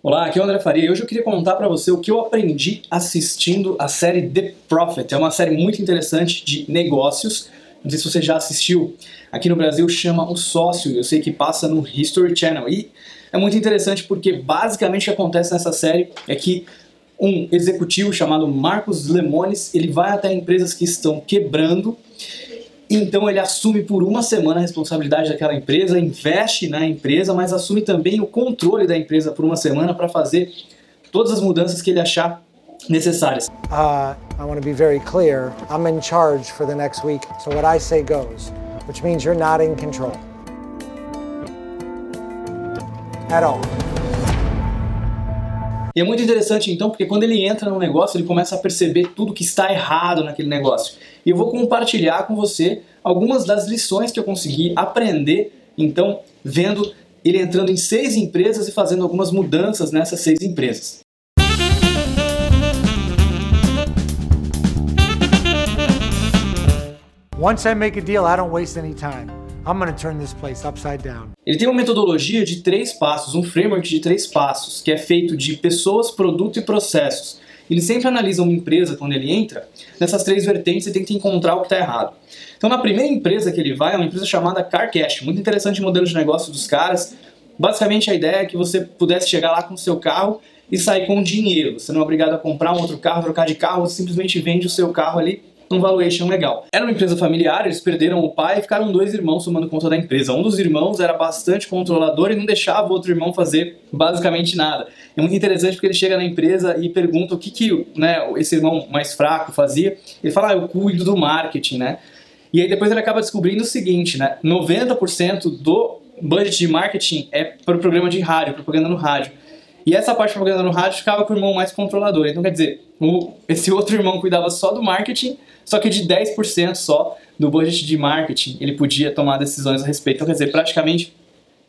Olá, aqui é o André Faria e hoje eu queria contar para você o que eu aprendi assistindo a série The Prophet. É uma série muito interessante de negócios. Não sei se você já assistiu. Aqui no Brasil chama O Sócio. Eu sei que passa no History Channel. E é muito interessante porque basicamente o que acontece nessa série é que um executivo chamado Marcos Lemones, ele vai até empresas que estão quebrando então ele assume por uma semana a responsabilidade daquela empresa, investe na empresa, mas assume também o controle da empresa por uma semana para fazer todas as mudanças que ele achar necessárias. Uh, I want to be very clear. I'm in charge for the next week, so what I say goes, which means you're not in control. At all. E é muito interessante então, porque quando ele entra no negócio, ele começa a perceber tudo que está errado naquele negócio. E eu vou compartilhar com você algumas das lições que eu consegui aprender, então, vendo ele entrando em seis empresas e fazendo algumas mudanças nessas seis empresas. Once I make a deal, I don't waste any time. I'm to turn this place upside down. Ele tem uma metodologia de três passos, um framework de três passos, que é feito de pessoas, produto e processos. Ele sempre analisa uma empresa quando ele entra nessas três vertentes e tenta encontrar o que está errado. Então, na primeira empresa que ele vai, é uma empresa chamada CarCash. Muito interessante o modelo de negócio dos caras. Basicamente, a ideia é que você pudesse chegar lá com o seu carro e sair com dinheiro. Você não é obrigado a comprar um outro carro, trocar de carro, você simplesmente vende o seu carro ali um valuation legal. Era uma empresa familiar, eles perderam o pai e ficaram dois irmãos tomando conta da empresa. Um dos irmãos era bastante controlador e não deixava o outro irmão fazer basicamente nada. É muito interessante porque ele chega na empresa e pergunta o que, que né, esse irmão mais fraco fazia. Ele fala, ah, eu cuido do marketing, né? E aí depois ele acaba descobrindo o seguinte, né? 90% do budget de marketing é para o programa de rádio, propaganda no rádio. E essa parte de propaganda no rádio ficava com o irmão mais controlador. Então, quer dizer, o, esse outro irmão cuidava só do marketing, só que de 10% só do budget de marketing ele podia tomar decisões a respeito. Então, quer dizer, praticamente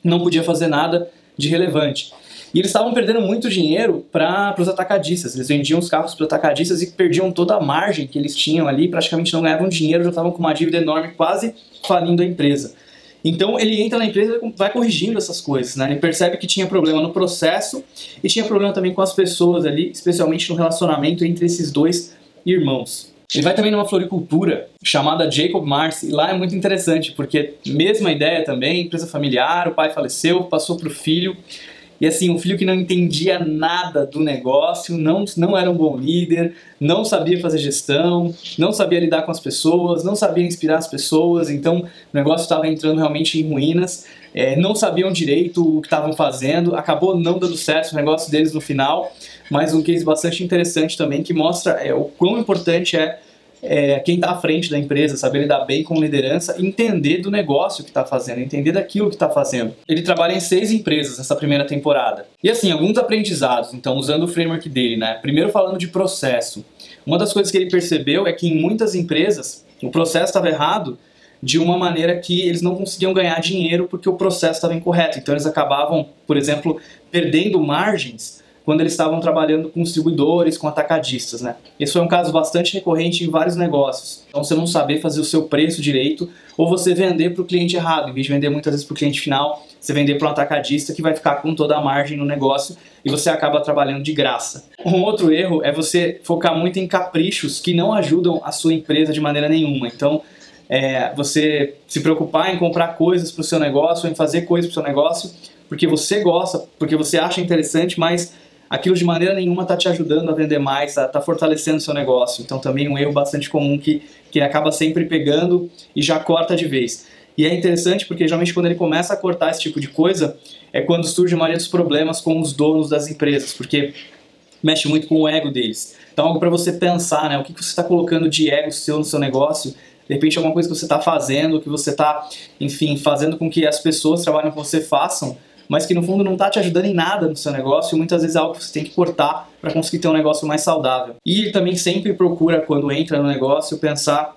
não podia fazer nada de relevante. E eles estavam perdendo muito dinheiro para os atacadistas. Eles vendiam os carros para os atacadistas e perdiam toda a margem que eles tinham ali, praticamente não ganhavam dinheiro, já estavam com uma dívida enorme, quase falindo a empresa. Então ele entra na empresa e vai corrigindo essas coisas, né? Ele percebe que tinha problema no processo e tinha problema também com as pessoas ali, especialmente no relacionamento entre esses dois irmãos. Ele vai também numa floricultura chamada Jacob Mars e lá é muito interessante porque mesma ideia também, empresa familiar, o pai faleceu, passou para o filho e assim, um filho que não entendia nada do negócio, não, não era um bom líder, não sabia fazer gestão, não sabia lidar com as pessoas, não sabia inspirar as pessoas, então o negócio estava entrando realmente em ruínas, é, não sabiam direito o que estavam fazendo, acabou não dando certo o negócio deles no final, mas um case bastante interessante também que mostra é, o quão importante é é, quem está à frente da empresa, saber lidar bem com liderança, entender do negócio que está fazendo, entender daquilo que está fazendo. Ele trabalha em seis empresas nessa primeira temporada. E assim, alguns aprendizados, então, usando o framework dele, né? Primeiro falando de processo. Uma das coisas que ele percebeu é que em muitas empresas o processo estava errado de uma maneira que eles não conseguiam ganhar dinheiro porque o processo estava incorreto. Então eles acabavam, por exemplo, perdendo margens quando eles estavam trabalhando com distribuidores, com atacadistas, né? Esse foi um caso bastante recorrente em vários negócios. Então, você não saber fazer o seu preço direito ou você vender para o cliente errado, em vez de vender muitas vezes para o cliente final, você vender para um atacadista que vai ficar com toda a margem no negócio e você acaba trabalhando de graça. Um outro erro é você focar muito em caprichos que não ajudam a sua empresa de maneira nenhuma. Então, é, você se preocupar em comprar coisas para o seu negócio, em fazer coisas para o seu negócio, porque você gosta, porque você acha interessante, mas aquilo de maneira nenhuma está te ajudando a vender mais, está tá fortalecendo seu negócio. Então também um erro bastante comum que, que acaba sempre pegando e já corta de vez. E é interessante porque geralmente quando ele começa a cortar esse tipo de coisa é quando surge a maioria dos problemas com os donos das empresas, porque mexe muito com o ego deles. Então algo para você pensar, né? O que, que você está colocando de ego seu no seu negócio? De repente alguma coisa que você está fazendo, que você está, enfim, fazendo com que as pessoas que trabalham com você façam, mas que no fundo não está te ajudando em nada no seu negócio e muitas vezes é algo que você tem que cortar para conseguir ter um negócio mais saudável. E também sempre procura, quando entra no negócio, pensar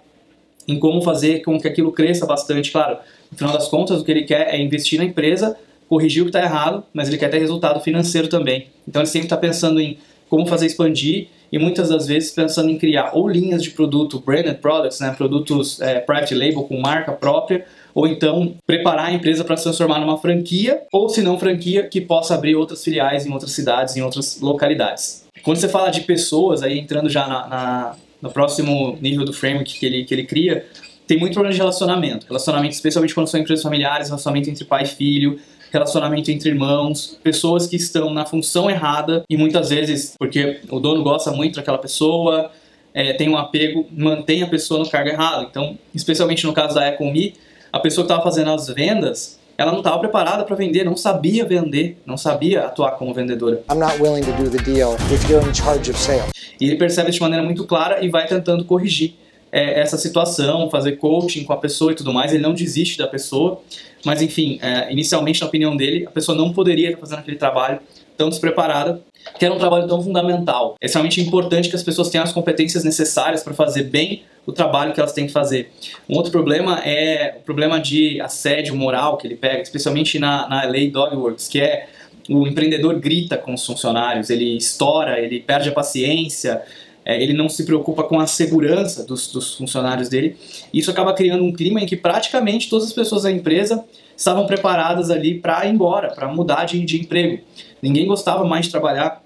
em como fazer com que aquilo cresça bastante. Claro, no final das contas, o que ele quer é investir na empresa, corrigir o que está errado, mas ele quer ter resultado financeiro também. Então ele sempre está pensando em como fazer expandir e muitas das vezes pensando em criar ou linhas de produto, branded products, né, produtos é, private label com marca própria, ou então preparar a empresa para se transformar numa franquia, ou se não franquia, que possa abrir outras filiais em outras cidades, em outras localidades. Quando você fala de pessoas, aí entrando já na, na, no próximo nível do framework que ele, que ele cria, tem muito problema de relacionamento. Relacionamento, especialmente quando são empresas familiares, relacionamento entre pai e filho, relacionamento entre irmãos, pessoas que estão na função errada e muitas vezes, porque o dono gosta muito daquela pessoa, é, tem um apego, mantém a pessoa no cargo errado. Então, especialmente no caso da Ecomi, a pessoa que estava fazendo as vendas, ela não estava preparada para vender, não sabia vender, não sabia atuar como vendedora. I'm not willing to do the deal if you're in charge of sales. E ele percebe isso de maneira muito clara e vai tentando corrigir é, essa situação, fazer coaching com a pessoa e tudo mais. Ele não desiste da pessoa, mas enfim, é, inicialmente, na opinião dele, a pessoa não poderia estar fazendo aquele trabalho tão despreparada, que era um trabalho tão fundamental. É extremamente importante que as pessoas tenham as competências necessárias para fazer bem o trabalho que elas têm que fazer. Um outro problema é o problema de assédio moral que ele pega, especialmente na, na lei Dogworks, que é o empreendedor grita com os funcionários, ele estoura, ele perde a paciência, é, ele não se preocupa com a segurança dos, dos funcionários dele. Isso acaba criando um clima em que praticamente todas as pessoas da empresa estavam preparadas ali para ir embora, para mudar de, de emprego. Ninguém gostava mais de trabalhar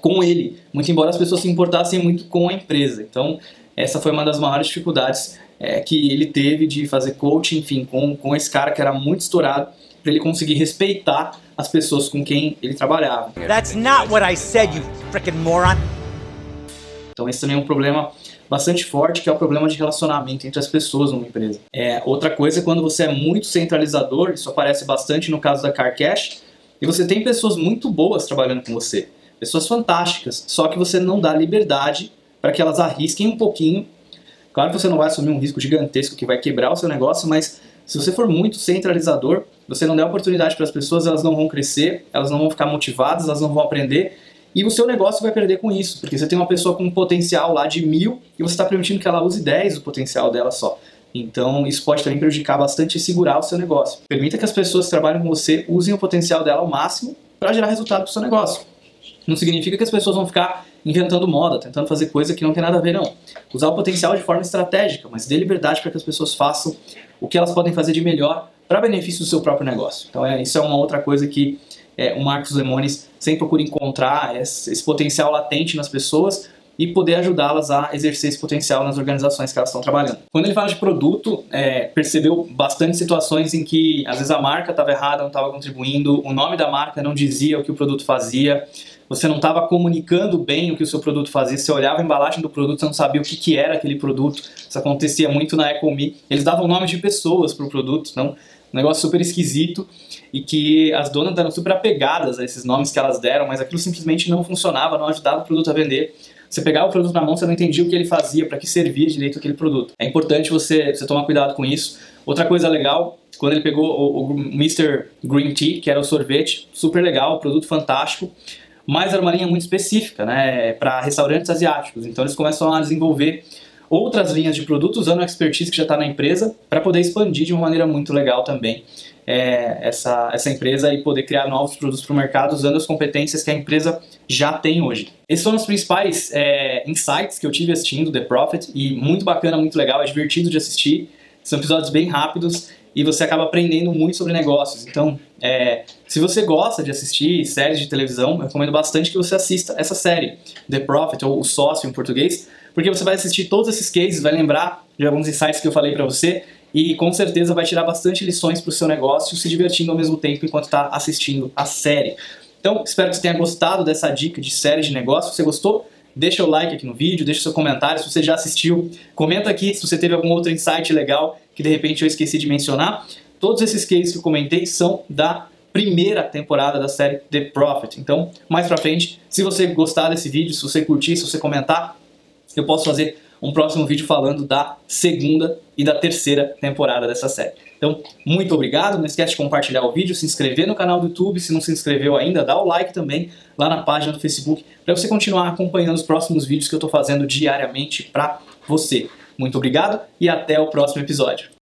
com ele, muito embora as pessoas se importassem muito com a empresa. Então, essa foi uma das maiores dificuldades é, que ele teve de fazer coaching, enfim, com, com esse cara que era muito estourado, para ele conseguir respeitar as pessoas com quem ele trabalhava. That's not what I said, you frickin' moron. Então esse também é um problema bastante forte, que é o problema de relacionamento entre as pessoas numa empresa. É, outra coisa é quando você é muito centralizador, isso aparece bastante no caso da CarCash, e você tem pessoas muito boas trabalhando com você, pessoas fantásticas, só que você não dá liberdade para que elas arrisquem um pouquinho. Claro que você não vai assumir um risco gigantesco que vai quebrar o seu negócio, mas se você for muito centralizador, você não der oportunidade para as pessoas, elas não vão crescer, elas não vão ficar motivadas, elas não vão aprender e o seu negócio vai perder com isso, porque você tem uma pessoa com um potencial lá de mil e você está permitindo que ela use 10 do potencial dela só. Então, isso pode também prejudicar bastante e segurar o seu negócio. Permita que as pessoas que trabalham com você usem o potencial dela ao máximo para gerar resultado para o seu negócio. Não significa que as pessoas vão ficar inventando moda, tentando fazer coisa que não tem nada a ver, não. Usar o potencial de forma estratégica, mas dê liberdade para que as pessoas façam o que elas podem fazer de melhor para benefício do seu próprio negócio. Então, é, isso é uma outra coisa que é, o Marcos Lemones sempre procura encontrar esse, esse potencial latente nas pessoas e poder ajudá-las a exercer esse potencial nas organizações que elas estão trabalhando. Quando ele fala de produto, é, percebeu bastante situações em que às vezes a marca estava errada, não estava contribuindo, o nome da marca não dizia o que o produto fazia, você não estava comunicando bem o que o seu produto fazia, você olhava a embalagem do produto, você não sabia o que, que era aquele produto. Isso acontecia muito na Ecomi. Eles davam nomes de pessoas para o produto, então um negócio super esquisito e que as donas eram super apegadas a esses nomes que elas deram, mas aquilo simplesmente não funcionava, não ajudava o produto a vender. Você pegava o produto na mão, você não entendia o que ele fazia, para que servia direito aquele produto. É importante você, você tomar cuidado com isso. Outra coisa legal, quando ele pegou o, o Mr. Green Tea, que era o sorvete, super legal, produto fantástico, mas era uma linha muito específica, né, para restaurantes asiáticos. Então eles começam a desenvolver outras linhas de produtos usando a expertise que já está na empresa para poder expandir de uma maneira muito legal também é, essa, essa empresa e poder criar novos produtos para o mercado usando as competências que a empresa já tem hoje. Esses são os principais é, insights que eu tive assistindo The Profit e muito bacana, muito legal, é divertido de assistir. São episódios bem rápidos e você acaba aprendendo muito sobre negócios. Então, é, se você gosta de assistir séries de televisão, eu recomendo bastante que você assista essa série, The Profit, ou O Sócio em português, porque você vai assistir todos esses cases, vai lembrar de alguns insights que eu falei para você e com certeza vai tirar bastante lições para o seu negócio, se divertindo ao mesmo tempo enquanto está assistindo a série. Então, espero que você tenha gostado dessa dica de série de negócio. Se você gostou, deixa o like aqui no vídeo, deixa seu comentário se você já assistiu. Comenta aqui se você teve algum outro insight legal que de repente eu esqueci de mencionar. Todos esses cases que eu comentei são da primeira temporada da série The Prophet. Então, mais pra frente, se você gostar desse vídeo, se você curtir, se você comentar, eu posso fazer um próximo vídeo falando da segunda e da terceira temporada dessa série. Então, muito obrigado, não esquece de compartilhar o vídeo, se inscrever no canal do YouTube, se não se inscreveu ainda, dá o like também lá na página do Facebook, para você continuar acompanhando os próximos vídeos que eu estou fazendo diariamente para você. Muito obrigado e até o próximo episódio.